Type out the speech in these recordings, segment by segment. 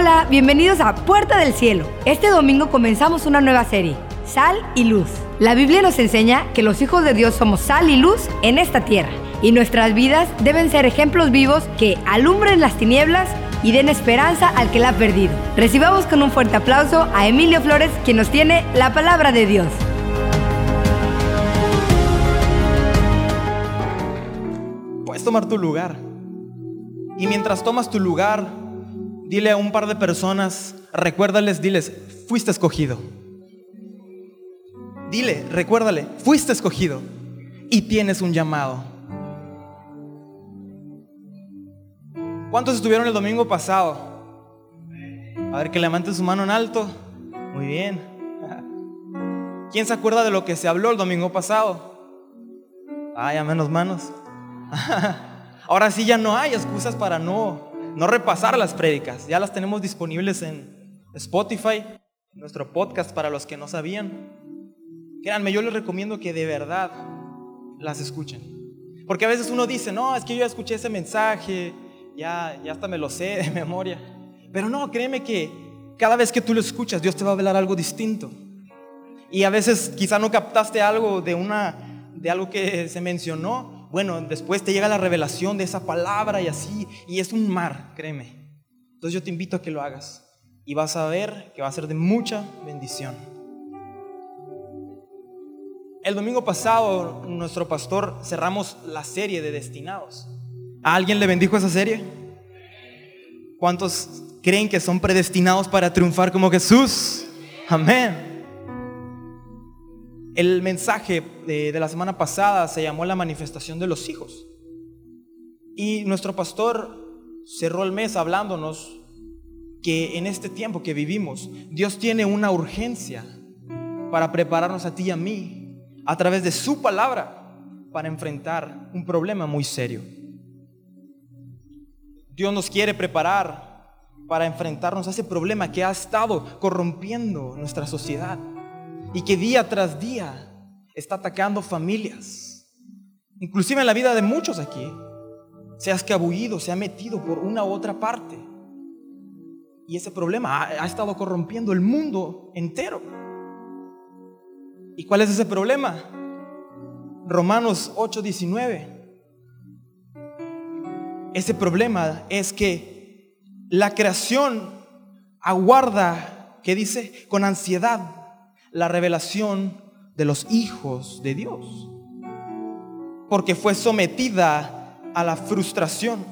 Hola, bienvenidos a Puerta del Cielo. Este domingo comenzamos una nueva serie, Sal y Luz. La Biblia nos enseña que los hijos de Dios somos sal y luz en esta tierra y nuestras vidas deben ser ejemplos vivos que alumbren las tinieblas y den esperanza al que la ha perdido. Recibamos con un fuerte aplauso a Emilio Flores, quien nos tiene la palabra de Dios. Puedes tomar tu lugar. Y mientras tomas tu lugar, dile a un par de personas, recuérdales, diles, fuiste escogido. Dile, recuérdale, fuiste escogido y tienes un llamado. ¿Cuántos estuvieron el domingo pasado? A ver que levanten su mano en alto. Muy bien. ¿Quién se acuerda de lo que se habló el domingo pasado? Ay, a menos manos. Ahora sí ya no hay excusas para no, no repasar las prédicas. Ya las tenemos disponibles en Spotify, nuestro podcast para los que no sabían. Créanme, yo les recomiendo que de verdad las escuchen. Porque a veces uno dice, no, es que yo ya escuché ese mensaje, ya, ya hasta me lo sé de memoria. Pero no, créeme que cada vez que tú lo escuchas, Dios te va a hablar algo distinto. Y a veces quizá no captaste algo de, una, de algo que se mencionó. Bueno, después te llega la revelación de esa palabra y así. Y es un mar, créeme. Entonces yo te invito a que lo hagas. Y vas a ver que va a ser de mucha bendición. El domingo pasado, nuestro pastor cerramos la serie de destinados. ¿A alguien le bendijo esa serie? ¿Cuántos creen que son predestinados para triunfar como Jesús? Amén. El mensaje de, de, la semana pasada se llamó la manifestación de los hijos. Y nuestro pastor cerró el mes hablándonos que en este tiempo que vivimos, Dios tiene una urgencia para prepararnos a ti y a mí a través de su palabra para enfrentar un problema muy serio. Dios nos quiere preparar para enfrentarnos a ese problema que ha estado corrompiendo nuestra sociedad y que día tras día está atacando familias, inclusive en la vida de muchos aquí. Se ha escabullido, se ha metido por una u otra parte. Y ese problema ha, ha estado corrompiendo el mundo entero. ¿Y cuál es ese problema? Romanos 8:19. Ese problema es que la creación aguarda, ¿qué dice? Con ansiedad la revelación de los hijos de Dios. Porque fue sometida a la frustración.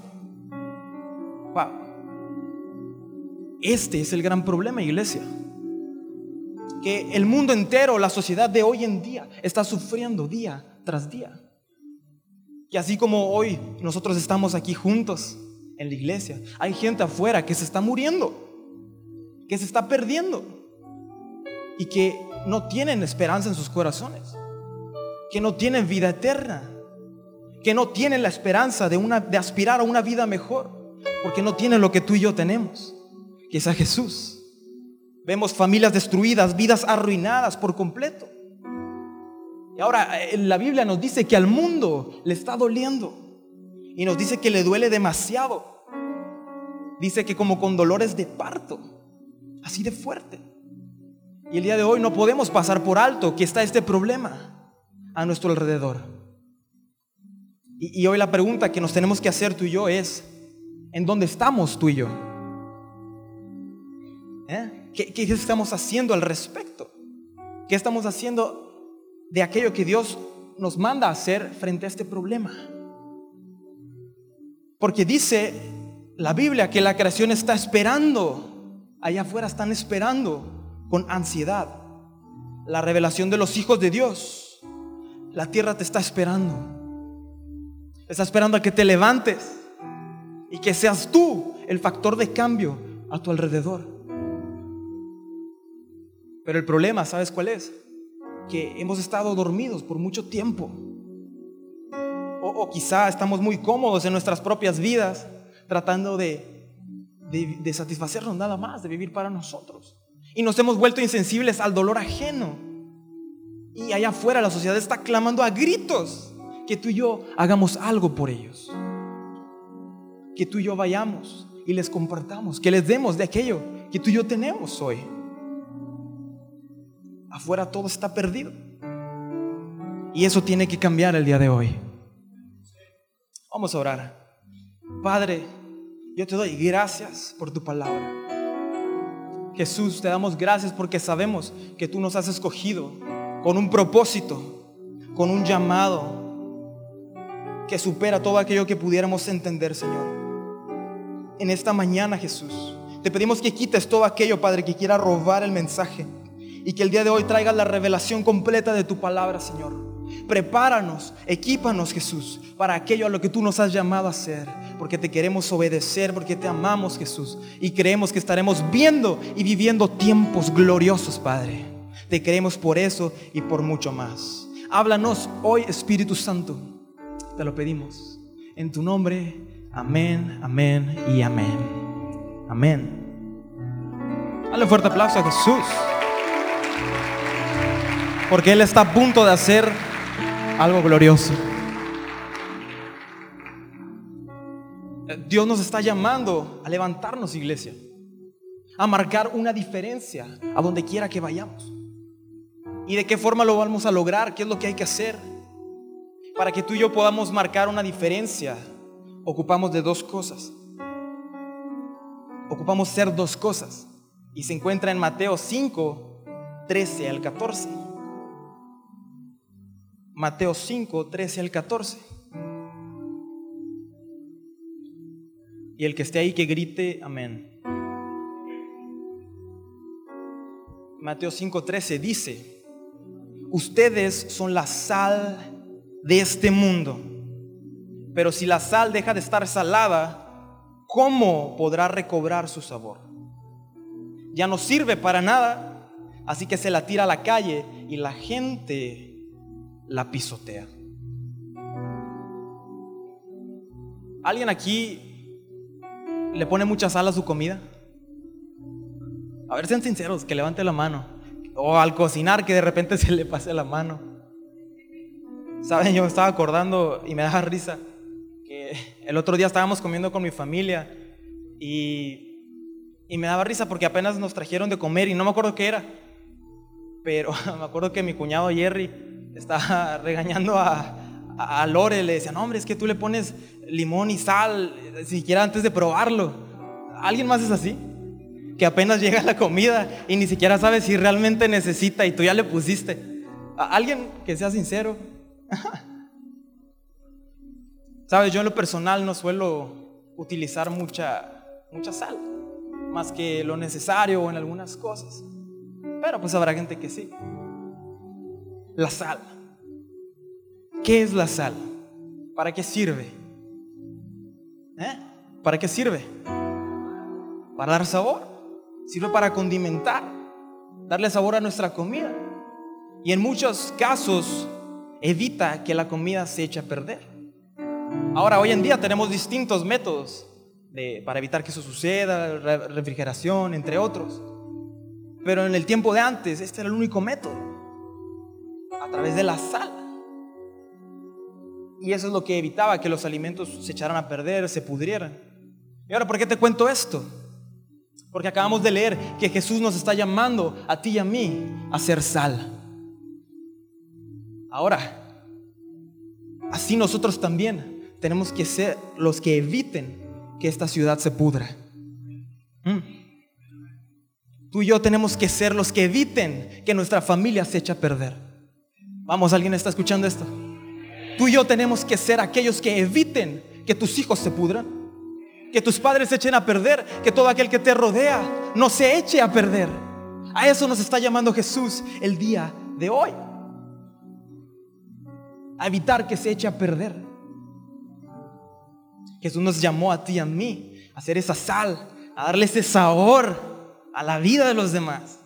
Este es el gran problema, iglesia. Que el mundo entero, la sociedad de hoy en día, está sufriendo día tras día. Y así como hoy nosotros estamos aquí juntos en la iglesia, hay gente afuera que se está muriendo, que se está perdiendo y que no tienen esperanza en sus corazones, que no tienen vida eterna, que no tienen la esperanza de, una, de aspirar a una vida mejor, porque no tienen lo que tú y yo tenemos, que es a Jesús. Vemos familias destruidas, vidas arruinadas por completo. Y ahora la Biblia nos dice que al mundo le está doliendo y nos dice que le duele demasiado. Dice que como con dolores de parto, así de fuerte. Y el día de hoy no podemos pasar por alto que está este problema a nuestro alrededor. Y, hoy la pregunta que nos tenemos que hacer tú y yo es, ¿en dónde estamos tú y yo? ¿Eh? ¿Qué, ¿Qué estamos haciendo al respecto? ¿Qué estamos haciendo de aquello que Dios nos manda a hacer frente a este problema. Porque dice la Biblia que la creación está esperando, allá afuera están esperando con ansiedad la revelación de los hijos de Dios. La tierra te está esperando. Está esperando a que te levantes y que seas tú el factor de cambio a tu alrededor. Pero el problema, ¿sabes cuál es? que hemos estado dormidos por mucho tiempo. O, quizá estamos muy cómodos en nuestras propias vidas, tratando de, de satisfacernos nada más, de vivir para nosotros. Y nos hemos vuelto insensibles al dolor ajeno. Y allá afuera la sociedad está clamando a gritos que tú y yo hagamos algo por ellos. Que tú y yo vayamos, y les compartamos, que les demos de aquello que tú y yo tenemos hoy. Afuera todo está perdido. Y eso tiene que cambiar el día de hoy. Vamos a orar. Padre, yo te doy gracias por tu palabra. Jesús, te damos gracias porque sabemos que tú nos has escogido con un propósito, con un llamado que supera todo aquello que pudiéramos entender, Señor. En esta mañana, Jesús, te pedimos que quites todo aquello, Padre, que quiera robar el mensaje y que el día de hoy traiga la revelación completa de tu palabra, Señor. Prepáranos, equípanos, Jesús, para aquello a lo que tú nos has llamado a hacer, porque te queremos obedecer, porque te amamos, Jesús, y creemos que estaremos viendo y viviendo tiempos gloriosos, Padre. Te queremos por eso y por mucho más. Háblanos hoy, Espíritu Santo. Te lo pedimos. En tu nombre, amén, amén y amén. Amén. Dale un fuerte aplauso a Jesús. Porque Él está a punto de hacer algo glorioso. Dios nos está llamando a levantarnos, iglesia, a marcar una diferencia a donde quiera que vayamos. ¿Y de qué forma lo vamos a lograr? ¿Qué es lo que hay que hacer? Para que tú y yo podamos marcar una diferencia, ocupamos de dos cosas. Ocupamos ser dos cosas. Y se encuentra en Mateo 5, 13 al 14. Mateo 5, 13 al 14. Y el que esté ahí que grite amén. Mateo 5, 13 dice, ustedes son la sal de este mundo, pero si la sal deja de estar salada, ¿cómo podrá recobrar su sabor? Ya no sirve para nada, así que se la tira a la calle y la gente la pisotea. ¿Alguien aquí le pone mucha sal a su comida? A ver, sean sinceros, que levante la mano. O al cocinar, que de repente se le pase la mano. Saben, yo me estaba acordando y me da risa que el otro día estábamos comiendo con mi familia y, y me daba risa porque apenas nos trajeron de comer y no me acuerdo qué era. Pero me acuerdo que mi cuñado Jerry estaba regañando a, a, Lore, le decía, no hombre, es que tú le pones limón y sal, siquiera antes de probarlo. ¿Alguien más es así? Que apenas llega la comida y ni siquiera sabe si realmente necesita y tú ya le pusiste. ¿Alguien que sea sincero? Sabes, yo en lo personal no suelo utilizar mucha, mucha sal, más que lo necesario en algunas cosas. Pero pues habrá gente que sí la sal. ¿Qué es la sal? ¿Para qué sirve? ¿Eh? ¿Para qué sirve? Para dar sabor. Sirve para condimentar, darle sabor a nuestra comida. Y en muchos casos evita que la comida se eche a perder. Ahora, hoy en día tenemos distintos métodos para evitar que eso suceda, refrigeración, entre otros. Pero en el tiempo de antes, este era el único método a través de la sal. Y eso es lo que evitaba que los alimentos se echaran a perder, se pudrieran. Y ahora, ¿por qué te cuento esto? Porque acabamos de leer que Jesús nos está llamando a ti y a mí a ser sal. Ahora, así nosotros también tenemos que ser los que eviten que esta ciudad se pudra. ¿Mm? Tú y yo tenemos que ser los que eviten que nuestra familia se eche a perder. Vamos, ¿alguien está escuchando esto? Tú y yo tenemos que ser aquellos que eviten que tus hijos se pudran, que tus padres se echen a perder, que todo aquel que te rodea no se eche a perder. A eso nos está llamando Jesús el día de hoy. A evitar que se eche a perder. Jesús nos llamó a ti y a mí a hacer esa sal, a darle ese sabor a la vida de los demás.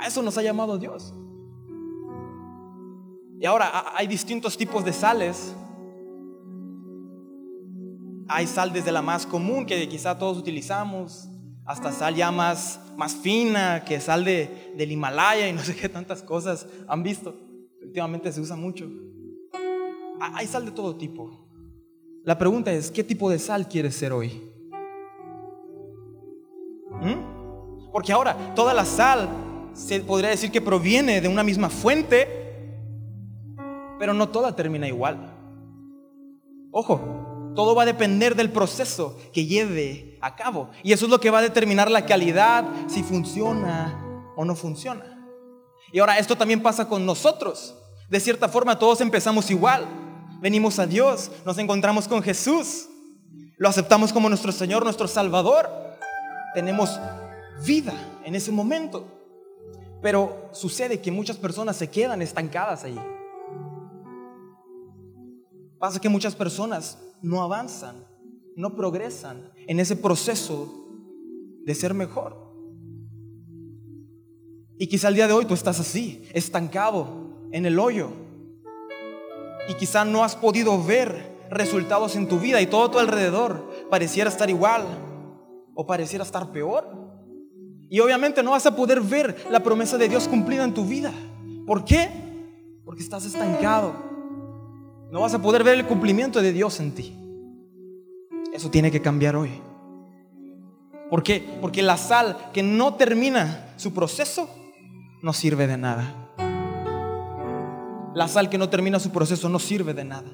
A eso nos ha llamado Dios. Y ahora hay distintos tipos de sales. Hay sal desde la más común que quizá todos utilizamos, hasta sal ya más, más fina, que sal de, del Himalaya y no sé qué tantas cosas han visto. Últimamente se usa mucho. Hay sal de todo tipo. La pregunta es, ¿qué tipo de sal quieres ser hoy? ¿Mm? Porque ahora toda la sal se podría decir que proviene de una misma fuente, pero no toda termina igual. Ojo, todo va a depender del proceso que lleve a cabo. Y eso es lo que va a determinar la calidad, si funciona o no funciona. Y ahora esto también pasa con nosotros. De cierta forma todos empezamos igual. Venimos a Dios, nos encontramos con Jesús, lo aceptamos como nuestro Señor, nuestro Salvador. Tenemos vida en ese momento. Pero sucede que muchas personas se quedan estancadas ahí. Pasa que muchas personas no avanzan, no progresan en ese proceso de ser mejor. Y quizá el día de hoy tú estás así, estancado en el hoyo. Y quizá no has podido ver resultados en tu vida y todo tu alrededor pareciera estar igual o pareciera estar peor. Y obviamente no vas a poder ver la promesa de Dios cumplida en tu vida. ¿Por qué? Porque estás estancado no vas a poder ver el cumplimiento de Dios en ti. Eso tiene que cambiar hoy. ¿Por qué? Porque la sal que no termina su proceso no sirve de nada. La sal que no termina su proceso no sirve de nada.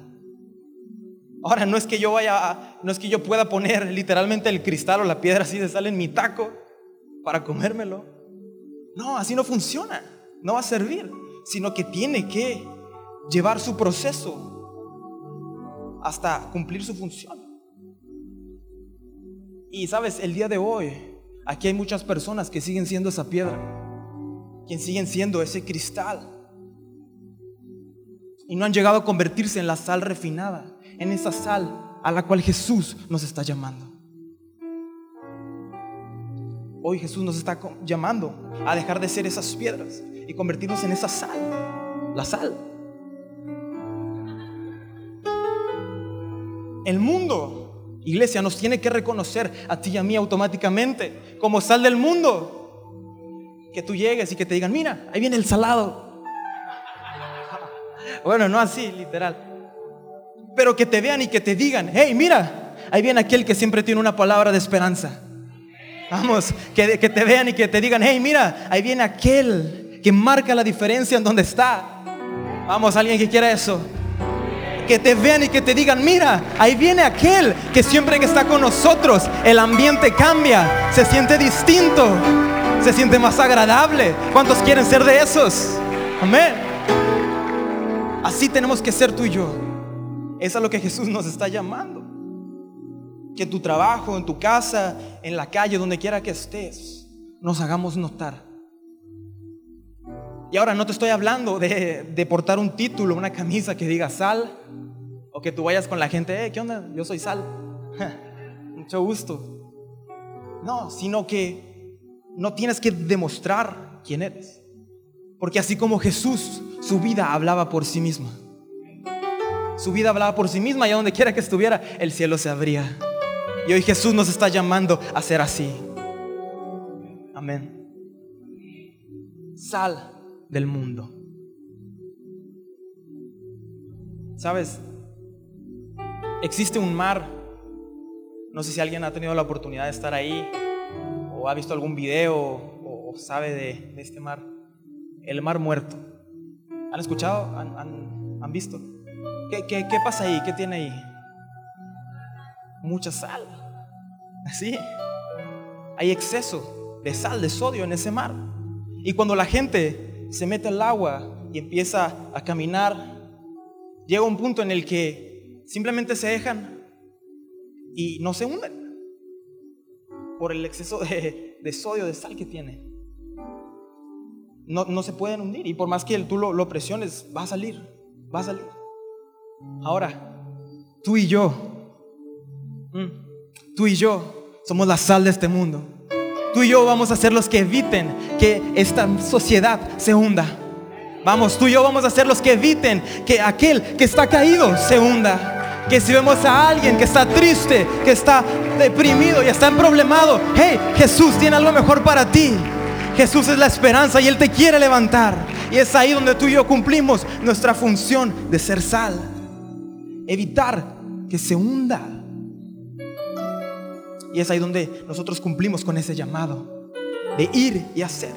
Ahora no es que yo vaya, no es que yo pueda poner literalmente el cristal o la piedra así de sal en mi taco para comérmelo. No, así no funciona. No va a servir, sino que tiene que llevar su proceso hasta cumplir su función. Y sabes, el día de hoy, aquí hay muchas personas que siguen siendo esa piedra, que siguen siendo ese cristal. Y no han llegado a convertirse en la sal refinada, en esa sal a la cual Jesús nos está llamando. Hoy Jesús nos está llamando a dejar de ser esas piedras y convertirnos en esa sal, la sal. El mundo, iglesia, nos tiene que reconocer a ti y a mí automáticamente como sal del mundo. Que tú llegues y que te digan, mira, ahí viene el salado. Bueno, no así, literal. Pero que te vean y que te digan, hey, mira, ahí viene aquel que siempre tiene una palabra de esperanza. Vamos, que, que te vean y que te digan, hey, mira, ahí viene aquel que marca la diferencia en donde está. Vamos, alguien que quiera eso que te vean y que te digan, mira, ahí viene aquel que siempre que está con nosotros, el ambiente cambia, se siente distinto, se siente más agradable. ¿Cuántos quieren ser de esos? Amén. Así tenemos que ser tú y yo. Es a lo que Jesús nos está llamando. Que en tu trabajo, en tu casa, en la calle, donde quiera que estés, nos hagamos notar. Y ahora no te estoy hablando de, portar un título, una camisa que diga sal, o que tú vayas con la gente, eh, ¿qué onda? Yo soy sal. Mucho gusto. No, sino que no tienes que demostrar quién eres. Porque así como Jesús, su vida hablaba por sí misma. Su vida hablaba por sí misma y a donde quiera que estuviera, el cielo se abría. Y hoy Jesús nos está llamando a ser así. Amén. Sal del mundo. ¿Sabes? Existe un mar. No sé si alguien ha tenido la oportunidad de estar ahí o ha visto algún video o, sabe de, este mar. El mar muerto. ¿Han escuchado? ¿Han, visto? ¿Qué, qué, qué pasa ahí? ¿Qué tiene ahí? Mucha sal. Así. Hay exceso de sal, de sodio en ese mar. Y cuando la gente se mete al agua y empieza a caminar, llega un punto en el que simplemente se dejan y no se hunden por el exceso de, sodio, de sal que tiene. No, se pueden hundir y por más que tú lo, presiones, va a salir, va a salir. Ahora, tú y yo, mm, tú y yo somos la sal de este mundo. Tú y yo vamos a ser los que eviten que esta sociedad se hunda. Vamos, tú y yo vamos a ser los que eviten que aquel que está caído se hunda. Que si vemos a alguien que está triste, que está deprimido y está problemado, hey, Jesús tiene algo mejor para ti. Jesús es la esperanza y Él te quiere levantar. Y es ahí donde tú y yo cumplimos nuestra función de ser sal. Evitar que se hunda. Y es ahí donde nosotros cumplimos con ese llamado de ir y hacer.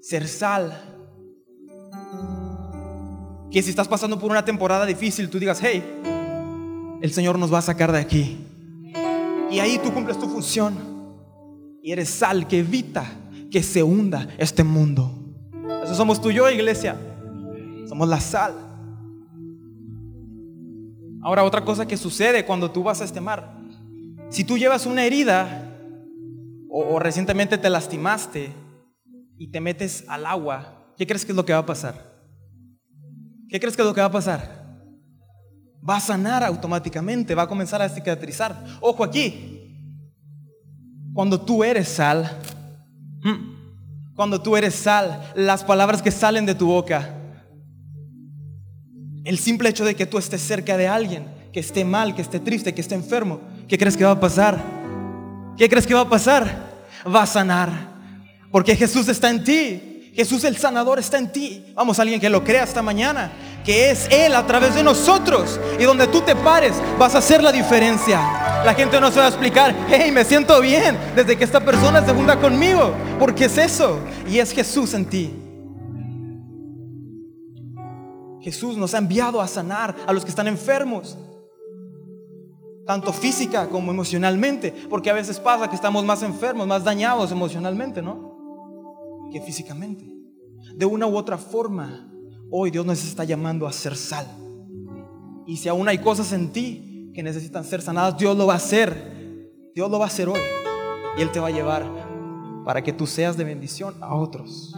Ser sal. Que si estás pasando por una temporada difícil, tú digas, hey, el Señor nos va a sacar de aquí. Y ahí tú cumples tu función. Y eres sal que evita que se hunda este mundo. Eso somos tú y yo, iglesia. Somos la sal. Ahora, otra cosa que sucede cuando tú vas a este mar. Si tú llevas una herida o, recientemente te lastimaste y te metes al agua, ¿qué crees que es lo que va a pasar? ¿Qué crees que es lo que va a pasar? Va a sanar automáticamente, va a comenzar a cicatrizar. Ojo aquí, cuando tú eres sal, hmm, cuando tú eres sal, las palabras que salen de tu boca, el simple hecho de que tú estés cerca de alguien que esté mal, que esté triste, que esté enfermo, ¿qué crees que va a pasar? ¿Qué crees que va a pasar? Va a sanar. Porque Jesús está en ti. Jesús el sanador está en ti. Vamos, alguien que lo crea esta mañana. Que es Él a través de nosotros. Y donde tú te pares, vas a hacer la diferencia. La gente no se va a explicar, hey, me siento bien desde que esta persona se junta conmigo. Porque es eso. Y es Jesús en ti. Jesús nos ha enviado a sanar a los que están enfermos, tanto física como emocionalmente, porque a veces pasa que estamos más enfermos, más dañados emocionalmente, ¿no? Que físicamente. De una u otra forma, hoy Dios nos está llamando a ser sal. Y si aún hay cosas en ti que necesitan ser sanadas, Dios lo va a hacer. Dios lo va a hacer hoy. Y Él te va a llevar para que tú seas de bendición a otros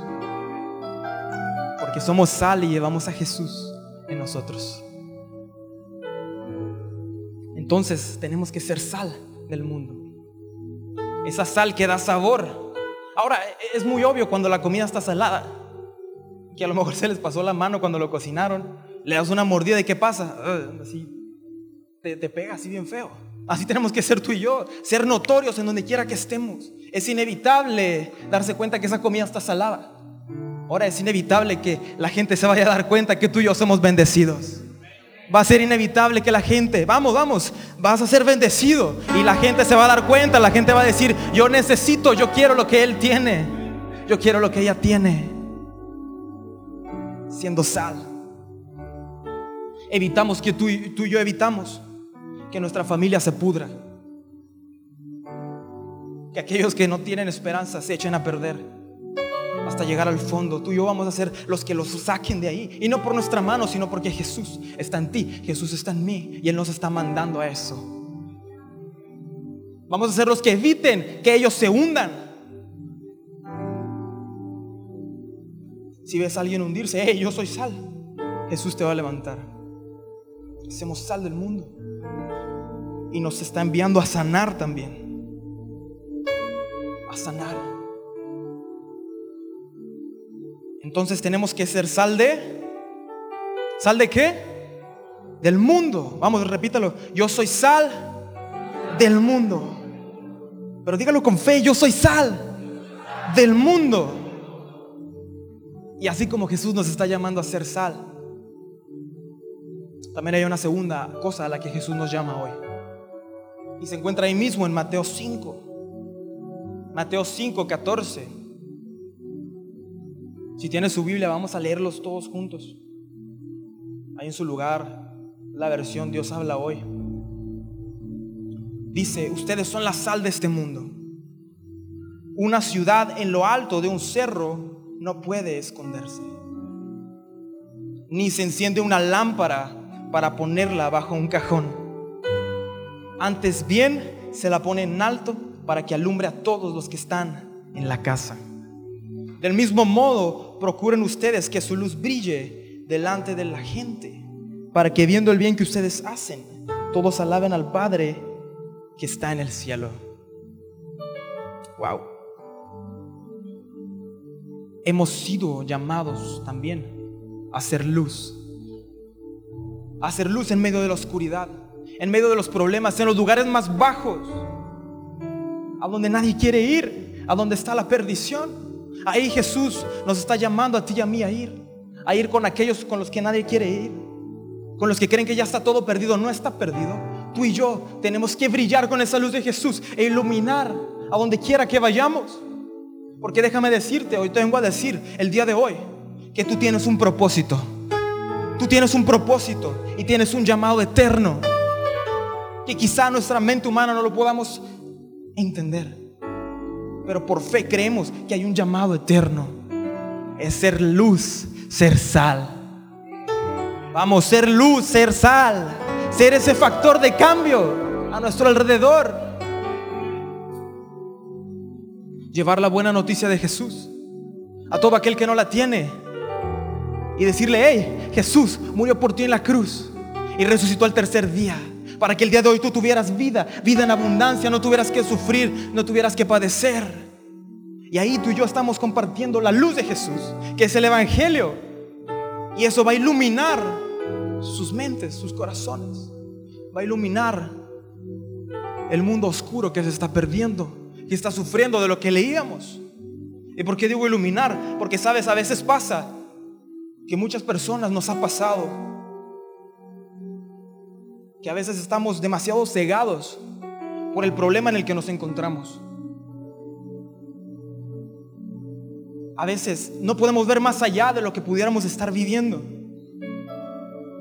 porque somos sal y llevamos a Jesús en nosotros. Entonces tenemos que ser sal del mundo. Esa sal que da sabor. Ahora, es muy obvio cuando la comida está salada, que a lo mejor se les pasó la mano cuando lo cocinaron, le das una mordida y ¿qué pasa? así, te, te pega así bien feo. Así tenemos que ser tú y yo, ser notorios en donde quiera que estemos. Es inevitable darse cuenta que esa comida está salada. Ahora es inevitable que la gente se vaya a dar cuenta que tú y yo somos bendecidos. Va a ser inevitable que la gente, vamos, vamos, vas a ser bendecido. Y la gente se va a dar cuenta, la gente va a decir, yo necesito, yo quiero lo que Él tiene. Yo quiero lo que ella tiene. Siendo sal. Evitamos que tú, tú y yo evitamos que nuestra familia se pudra. Que aquellos que no tienen esperanza se echen a perder hasta llegar al fondo. Tú y yo vamos a ser los que los saquen de ahí. Y no por nuestra mano, sino porque Jesús está en ti, Jesús está en mí y Él nos está mandando a eso. Vamos a ser los que eviten que ellos se hundan. Si ves a alguien hundirse, hey, yo soy sal. Jesús te va a levantar. Hacemos sal del mundo. Y nos está enviando a sanar también. A sanar. Entonces tenemos que ser sal de... ¿Sal de qué? Del mundo. Vamos, repítalo. Yo soy sal del mundo. Pero dígalo con fe, yo soy sal del mundo. Y así como Jesús nos está llamando a ser sal, también hay una segunda cosa a la que Jesús nos llama hoy. Y se encuentra ahí mismo en Mateo 5. Mateo 5, 14. Si tiene su Biblia, vamos a leerlos todos juntos. Ahí en su lugar, la versión Dios habla hoy. Dice, ustedes son la sal de este mundo. Una ciudad en lo alto de un cerro no puede esconderse. Ni se enciende una lámpara para ponerla bajo un cajón. Antes bien se la pone en alto para que alumbre a todos los que están en la casa. Del mismo modo, procuren ustedes que su luz brille delante de la gente, para que viendo el bien que ustedes hacen, todos alaben al Padre que está en el cielo. Wow. Hemos sido llamados también a hacer luz. A hacer luz en medio de la oscuridad, en medio de los problemas, en los lugares más bajos, a donde nadie quiere ir, a donde está la perdición. Ahí Jesús nos está llamando a ti y a mí a ir, a ir con aquellos con los que nadie quiere ir. con los que creen que ya está todo perdido. No está perdido. Tú y yo tenemos que brillar con esa luz de Jesús e iluminar a donde quiera que vayamos. Porque déjame decirte, hoy te vengo a decir el día de hoy que tú tienes un propósito. Tú tienes un propósito y tienes un llamado eterno que quizá nuestra mente humana no lo podamos entender. Pero por fe creemos que hay un llamado eterno. Es ser luz, ser sal. Vamos, ser luz, ser sal. Ser ese factor de cambio a nuestro alrededor. Llevar la buena noticia de Jesús a todo aquel que no la tiene. Y decirle, hey, Jesús murió por ti en la cruz y resucitó al tercer día para que el día de hoy tú tuvieras vida, vida en abundancia, no tuvieras que sufrir, no tuvieras que padecer. Y ahí tú y yo estamos compartiendo la luz de Jesús, que es el Evangelio. Y eso va a iluminar sus mentes, sus corazones. Va a iluminar el mundo oscuro que se está perdiendo, que está sufriendo de lo que leíamos. ¿Y por qué digo iluminar? Porque sabes, a veces pasa que muchas personas nos ha pasado que a veces estamos demasiado cegados por el problema en el que nos encontramos. A veces no podemos ver más allá de lo que pudiéramos estar viviendo.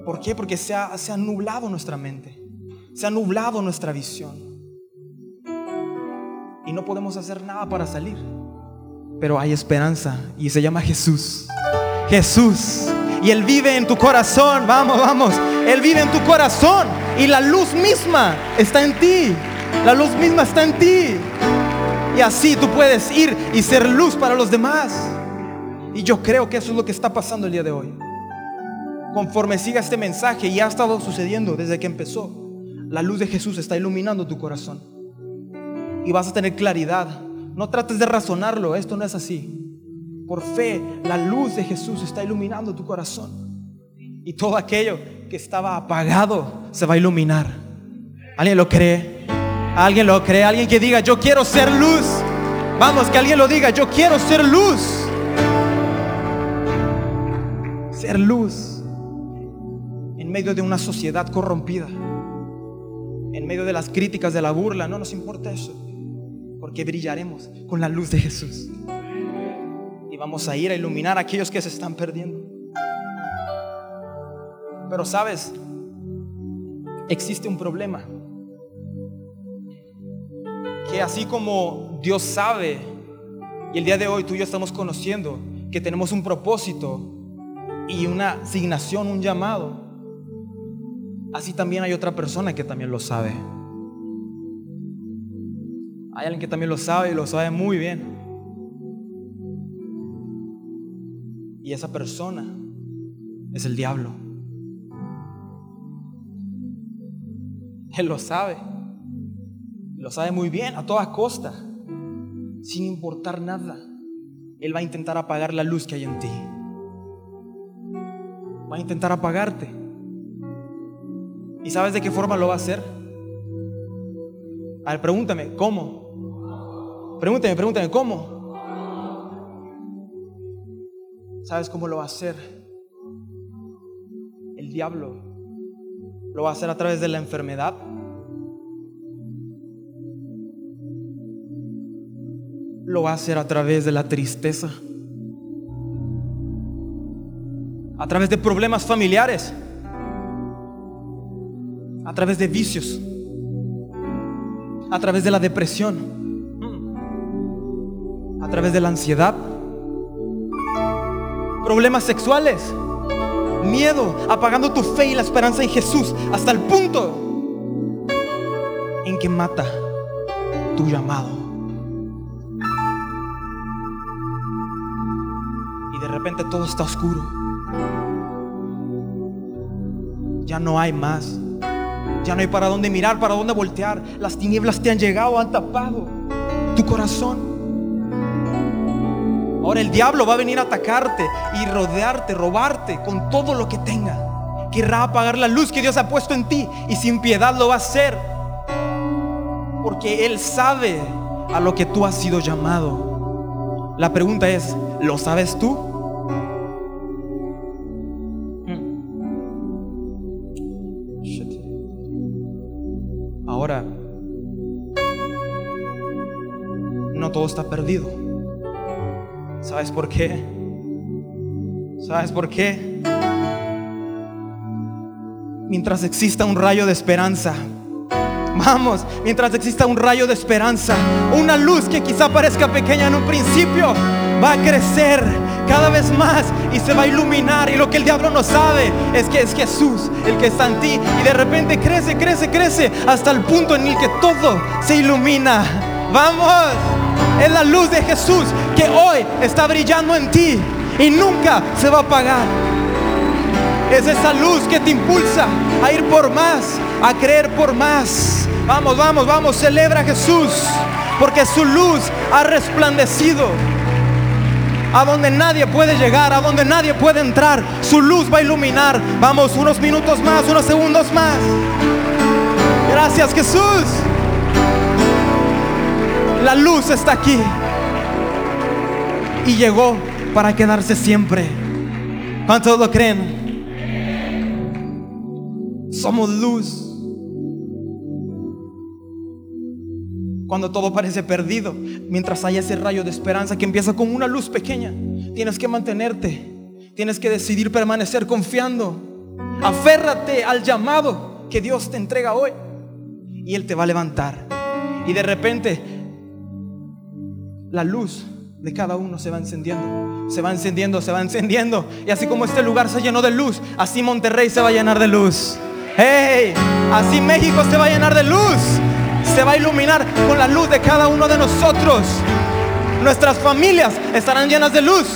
¿Por qué? Porque se ha, se ha nublado nuestra mente, se ha nublado nuestra visión. Y no podemos hacer nada para salir. Pero hay esperanza y se llama Jesús. Jesús. Y Él vive en tu corazón. Vamos, vamos. Él vive en tu corazón y la luz misma está en ti. La luz misma está en ti. Y así tú puedes ir y ser luz para los demás. Y yo creo que eso es lo que está pasando el día de hoy. Conforme siga este mensaje, y ha estado sucediendo desde que empezó, la luz de Jesús está iluminando tu corazón. Y vas a tener claridad. No trates de razonarlo, esto no es así. Por fe, la luz de Jesús está iluminando tu corazón. Y todo aquello que estaba apagado se va a iluminar. ¿Alguien lo cree? ¿Alguien lo cree? ¿Alguien que diga, yo quiero ser luz? Vamos, que alguien lo diga, yo quiero ser luz. Ser luz en medio de una sociedad corrompida. En medio de las críticas, de la burla. No nos importa eso. Porque brillaremos con la luz de Jesús. Vamos a ir a iluminar a aquellos que se están perdiendo. Pero sabes, existe un problema. Que así como Dios sabe, y el día de hoy tú y yo estamos conociendo que tenemos un propósito y una asignación, un llamado, así también hay otra persona que también lo sabe. Hay alguien que también lo sabe y lo sabe muy bien. Y esa persona es el diablo. Él lo sabe. Lo sabe muy bien, a toda costa. Sin importar nada. Él va a intentar apagar la luz que hay en ti. Va a intentar apagarte. ¿Y sabes de qué forma lo va a hacer? A ver, pregúntame, ¿cómo? Pregúntame, pregúntame, ¿cómo? ¿Sabes cómo lo va a hacer? El diablo ¿Lo va a hacer a través de la enfermedad? ¿Lo va a hacer a través de la tristeza? ¿A través de problemas familiares? ¿A través de vicios? ¿A través de la depresión? ¿A través de la ansiedad? ¿Problemas sexuales? miedo, apagando tu fe y la esperanza en Jesús hasta el punto en que mata tu llamado. Y de repente todo está oscuro. Ya no hay más. Ya no hay para dónde mirar, para dónde voltear. Las tinieblas te han llegado, han tapado tu corazón. Ahora el diablo va a venir a atacarte y rodearte, robarte con todo lo que tenga. Querrá apagar la luz que Dios ha puesto en ti y sin piedad lo va a hacer. Porque Él sabe a lo que tú has sido llamado. La pregunta es, ¿lo sabes tú? Ahora, no todo está perdido. ¿Sabes por qué? ¿Sabes por qué? Mientras exista un rayo de esperanza, vamos, mientras exista un rayo de esperanza, una luz que quizá parezca pequeña en un principio, va a crecer cada vez más y se va a iluminar. Y lo que el diablo no sabe es que es Jesús el que está en ti. Y de repente crece, crece, crece hasta el punto en el que todo se ilumina. Vamos, es la luz de Jesús que hoy está brillando en ti y nunca se va a apagar. Es esa luz que te impulsa a ir por más, a creer por más. Vamos, vamos, vamos, celebra a Jesús, porque su luz ha resplandecido a donde nadie puede llegar, a donde nadie puede entrar. Su luz va a iluminar. Vamos, unos minutos más, unos segundos más. Gracias Jesús. La luz está aquí. Y llegó para quedarse siempre. ¿Cuántos lo creen? Somos luz. Cuando todo parece perdido, mientras haya ese rayo de esperanza que empieza con una luz pequeña, tienes que mantenerte, tienes que decidir permanecer confiando. Aférrate al llamado que Dios te entrega hoy y Él te va a levantar. Y de repente la luz de cada uno se va encendiendo, se va encendiendo, se va encendiendo. Y así como este lugar se llenó de luz, así Monterrey se va a llenar de luz. ¡Hey! Así México se va a llenar de luz se va a iluminar con la luz de cada uno de nosotros. Nuestras familias estarán llenas de luz.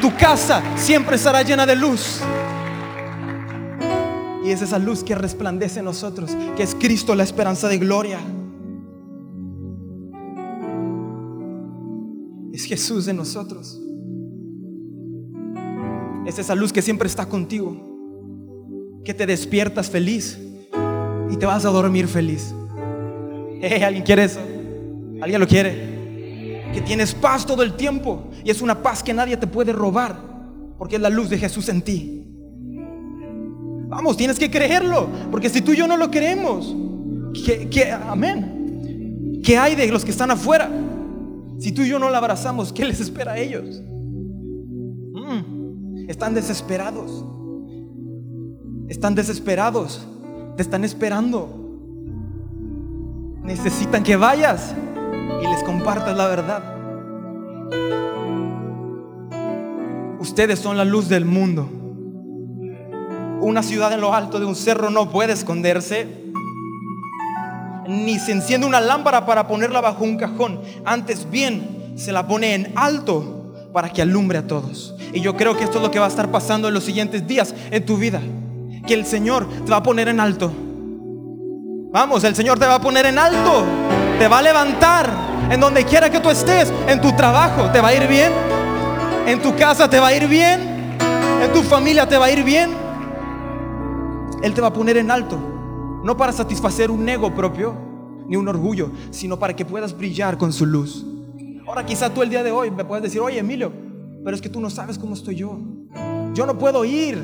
Tu casa siempre estará llena de luz. Y es esa luz que resplandece en nosotros, que es Cristo la esperanza de gloria. Es Jesús en nosotros. Es esa luz que siempre está contigo, que te despiertas feliz y te vas a dormir feliz. ¿Alguien quiere eso? ¿Alguien lo quiere? Que tienes paz todo el tiempo y es una paz que nadie te puede robar porque es la luz de Jesús en ti. Vamos, tienes que creerlo, porque si tú y yo no lo creemos, ¿qué, amén? ¿Qué hay de los que están afuera? Si tú y yo no la abrazamos, ¿qué les espera a ellos? Mm, están desesperados. Están desesperados. Te están esperando necesitan que vayas y les compartas la verdad. Ustedes son la luz del mundo. Una ciudad en lo alto de un cerro no puede esconderse, ni se enciende una lámpara para ponerla bajo un cajón. Antes bien, se la pone en alto para que alumbre a todos. Y yo creo que esto es lo que va a estar pasando en los siguientes días en tu vida. Que el Señor te va a poner en alto Vamos, el Señor te va a poner en alto, te va a levantar en donde quiera que tú estés, en tu trabajo te va a ir bien, en tu casa te va a ir bien, en tu familia te va a ir bien. Él te va a poner en alto, no para satisfacer un ego propio ni un orgullo, sino para que puedas brillar con su luz. Ahora quizá tú el día de hoy me puedes decir, oye Emilio, pero es que tú no sabes cómo estoy yo. Yo no puedo ir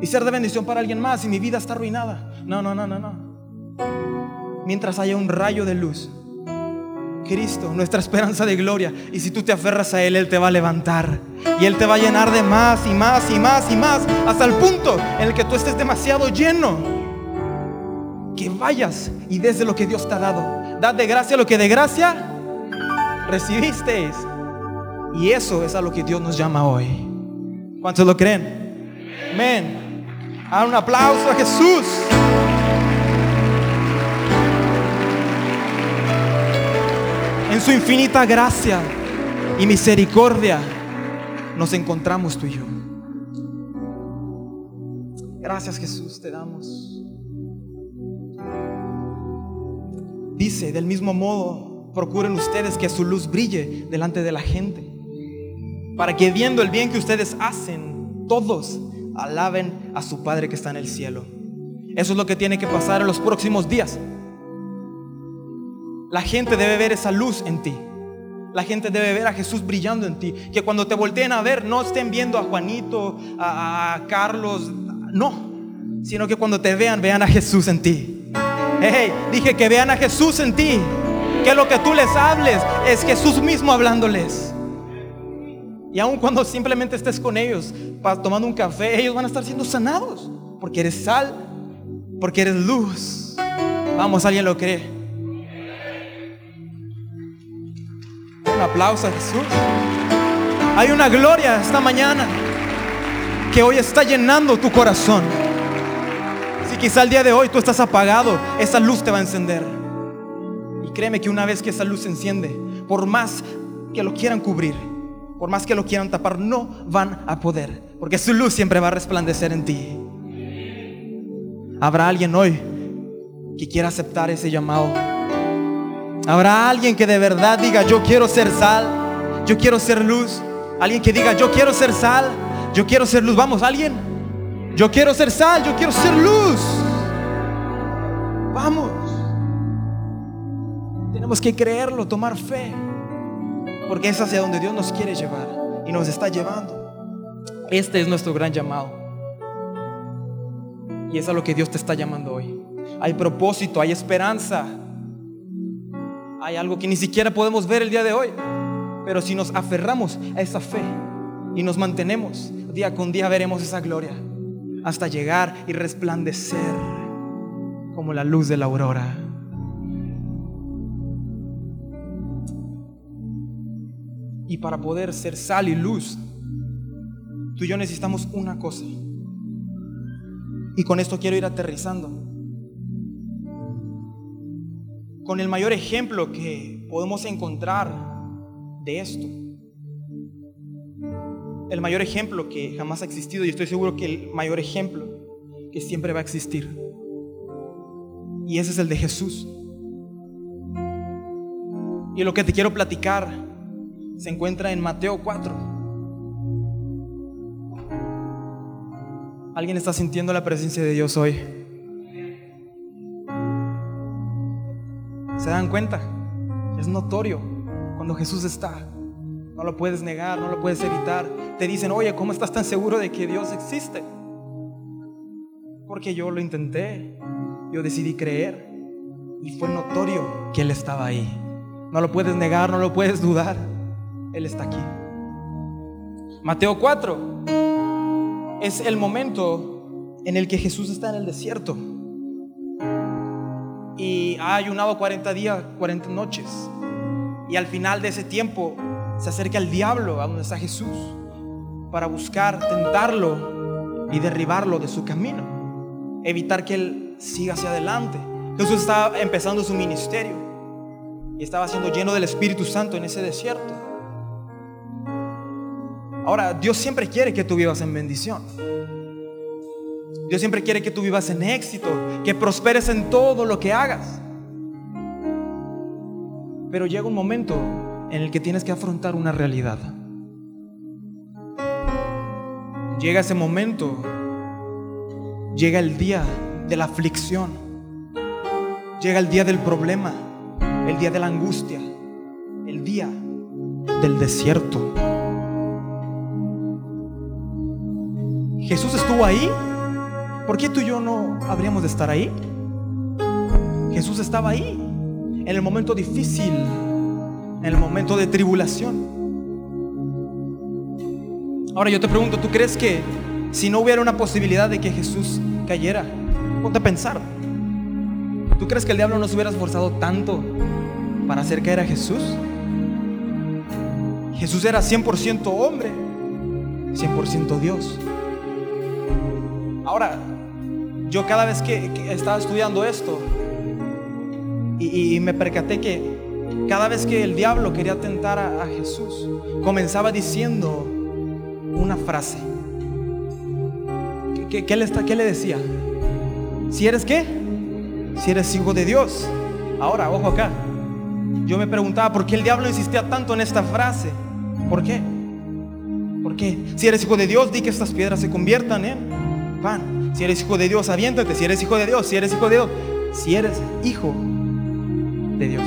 y ser de bendición para alguien más y mi vida está arruinada. No, no, no, no, no mientras haya un rayo de luz. Cristo, nuestra esperanza de gloria. Y si tú te aferras a Él, Él te va a levantar. Y Él te va a llenar de más y más y más y más. Hasta el punto en el que tú estés demasiado lleno. Que vayas y des de lo que Dios te ha dado. Dad de gracia lo que de gracia recibisteis. Y eso es a lo que Dios nos llama hoy. ¿Cuántos lo creen? Amén. A un aplauso a Jesús. en su infinita gracia y misericordia, nos encontramos tú y yo. Gracias Jesús, te damos. Dice, del mismo modo, procuren ustedes que su luz brille delante de la gente, para que viendo el bien que ustedes hacen, todos alaben a su Padre que está en el cielo. Eso es lo que tiene que pasar en los próximos días. La gente debe ver esa luz en ti. La gente debe ver a Jesús brillando en ti. Que cuando te volteen a ver no estén viendo a Juanito, a, Carlos, no. Sino que cuando te vean, vean a Jesús en ti. Hey, dije que vean a Jesús en ti. Que lo que tú les hables es Jesús mismo hablándoles. Y aun cuando simplemente estés con ellos, tomando un café, ellos van a estar siendo sanados. Porque eres sal, porque eres luz. Vamos, alguien lo cree. Un aplauso a Jesús. Hay una gloria esta mañana que hoy está llenando tu corazón. Quizá el día de hoy tú estás apagado, esa luz te va a encender. Y créeme que una vez que esa luz se enciende, por más que lo quieran cubrir, por más que lo quieran tapar, no van a poder, porque su luz siempre va a resplandecer en ti. Habrá alguien hoy que quiera aceptar ese llamado. Habrá alguien que de verdad diga, yo quiero ser sal, yo quiero ser luz. Alguien que diga, yo quiero ser sal, yo quiero ser luz. Vamos, alguien. Yo quiero ser sal, yo quiero ser luz. Vamos. Tenemos que creerlo, tomar fe. Porque es hacia donde Dios nos quiere llevar y nos está llevando. Este es nuestro gran llamado. Y es a lo que Dios te está llamando hoy. Hay propósito, hay esperanza. Hay algo que ni siquiera podemos ver el día de hoy. Pero si nos aferramos a esa fe y nos mantenemos, día con día veremos esa gloria hasta llegar y resplandecer como la luz de la aurora. Y para poder ser sal y luz, tú y yo necesitamos una cosa. Y con esto quiero ir aterrizando. Con el mayor ejemplo que podemos encontrar de esto. El mayor ejemplo que jamás ha existido y estoy seguro que el mayor ejemplo que siempre va a existir. Y ese es el de Jesús. Y lo que te quiero platicar se encuentra en Mateo 4. ¿Alguien está sintiendo la presencia de Dios hoy? ¿Se dan cuenta? Es notorio cuando Jesús está. No lo puedes negar, no lo puedes evitar. Te dicen, oye, ¿cómo estás tan seguro de que Dios existe? Porque yo lo intenté, yo decidí creer y fue notorio que Él estaba ahí. No lo puedes negar, no lo puedes dudar. Él está aquí. Mateo 4 es el momento en el que Jesús está en el desierto y ha ayunado 40 días, 40 noches. Y al final de ese tiempo se acerca el diablo a donde está Jesús para buscar tentarlo y derribarlo de su camino, evitar que él siga hacia adelante. Jesús estaba empezando su ministerio y estaba siendo lleno del Espíritu Santo en ese desierto. Ahora, Dios siempre quiere que tú vivas en bendición. Dios siempre quiere que tú vivas en éxito, que prosperes en todo lo que hagas. Pero llega un momento en el que tienes que afrontar una realidad. Llega ese momento, llega el día de la aflicción, llega el día del problema, el día de la angustia, el día del desierto. Jesús estuvo ahí. ¿Por qué tú y yo no habríamos de estar ahí? Jesús estaba ahí, en el momento difícil, en el momento de tribulación. Ahora yo te pregunto, ¿tú crees que si no hubiera una posibilidad de que Jesús cayera, ponte a pensar, ¿tú crees que el diablo no se hubiera esforzado tanto para hacer caer a Jesús? Jesús era 100% hombre, 100% Dios. Ahora, yo cada vez que, estaba estudiando esto y, me percaté que cada vez que el diablo quería tentar a, Jesús, comenzaba diciendo una frase. ¿Qué, le está, ¿Qué le decía? Si eres qué? Si eres hijo de Dios. Ahora, ojo acá. Yo me preguntaba por qué el diablo insistía tanto en esta frase. ¿Por qué? ¿Por qué? Si eres hijo de Dios, di que estas piedras se conviertan en si eres hijo de Dios, aviéntate. Si eres hijo de Dios, si eres hijo de Dios, si eres hijo de Dios.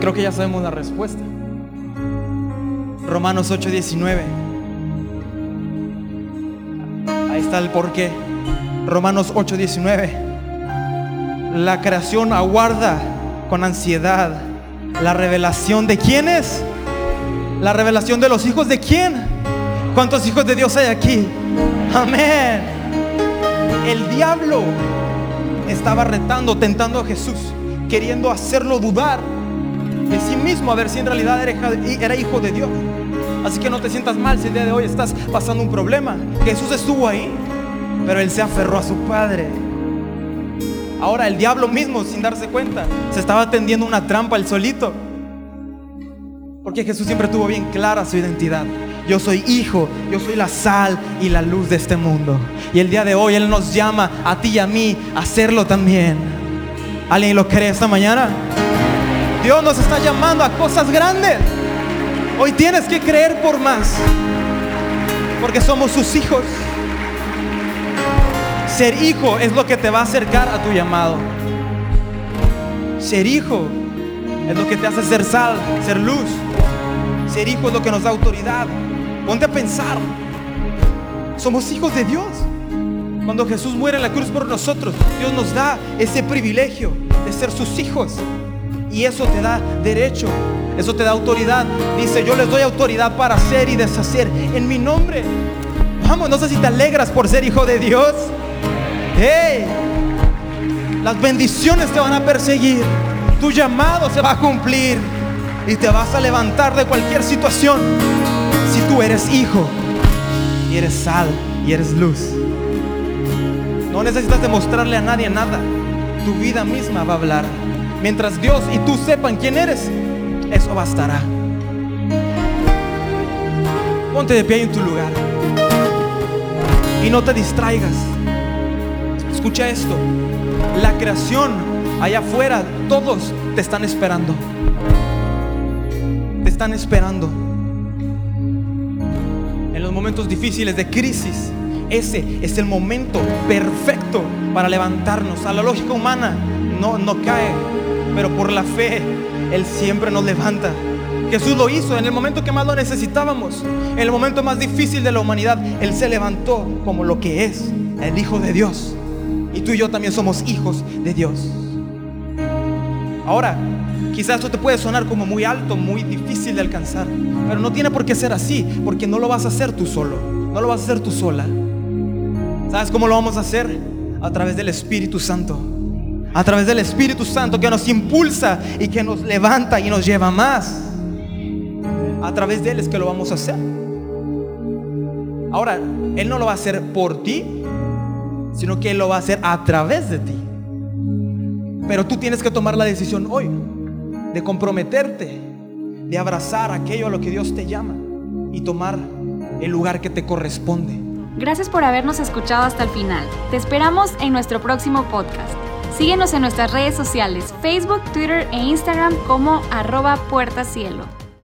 Creo que ya sabemos la respuesta. Romanos 8:19. Ahí está el porqué. Romanos 8:19. La creación aguarda con ansiedad la revelación de quién es. La revelación de los hijos de quién. ¿Cuántos hijos de Dios hay aquí? Amén. El diablo estaba retando, tentando a Jesús, queriendo hacerlo dudar de sí mismo, a ver si en realidad era hijo de Dios. Así que no te sientas mal si el día de hoy estás pasando un problema. Jesús estuvo ahí, pero él se aferró a su Padre. Ahora el diablo mismo, sin darse cuenta, se estaba tendiendo una trampa el solito. Porque Jesús siempre tuvo bien clara su identidad. Yo soy hijo, yo soy la sal y la luz de este mundo. Y el día de hoy Él nos llama a ti y a mí a hacerlo también. ¿Alguien lo cree esta mañana? Dios nos está llamando a cosas grandes. Hoy tienes que creer por más. Porque somos sus hijos. Ser hijo es lo que te va a acercar a tu llamado. Ser hijo es lo que te hace ser sal, ser luz. Ser hijo es lo que nos da autoridad. Ponte a pensar. Somos hijos de Dios. Cuando Jesús muere en la cruz por nosotros, Dios nos da ese privilegio de ser sus hijos. Y eso te da derecho, eso te da autoridad. Dice, yo les doy autoridad para hacer y deshacer en mi nombre. Vamos, no sé si te alegras por ser hijo de Dios. Hey, las bendiciones te van a perseguir. Tu llamado se va a cumplir. Y te vas a levantar de cualquier situación. Si tú eres hijo y eres sal y eres luz. No necesitas demostrarle a nadie nada. Tu vida misma va a hablar. Mientras Dios y tú sepan quién eres, eso bastará. Ponte de pie en tu lugar. Y no te distraigas. Escucha esto. La creación allá afuera, todos te están esperando. Te están esperando. En los momentos difíciles de crisis, ese es el momento perfecto para levantarnos. A la lógica humana no, no cae pero por la fe Él siempre nos levanta. Jesús lo hizo en el momento que más lo necesitábamos, en el momento más difícil de la humanidad. Él se levantó como lo que es, el Hijo de Dios. Y tú y yo también somos hijos de Dios. Ahora, quizás esto te puede sonar como muy alto, muy difícil de alcanzar, pero no tiene por qué ser así, porque no lo vas a hacer tú solo, no lo vas a hacer tú sola. ¿Sabes cómo lo vamos a hacer? A través del Espíritu Santo a través del Espíritu Santo que nos impulsa y que nos levanta y nos lleva más. A través de Él es que lo vamos a hacer. Ahora, Él no lo va a hacer por ti, sino que Él lo va a hacer a través de ti. Pero tú tienes que tomar la decisión hoy de comprometerte, de abrazar aquello a lo que Dios te llama y tomar el lugar que te corresponde. Gracias por habernos escuchado hasta el final. Te esperamos en nuestro próximo podcast. Síguenos en nuestras redes sociales, Facebook, Twitter e Instagram como arroba puertacielo.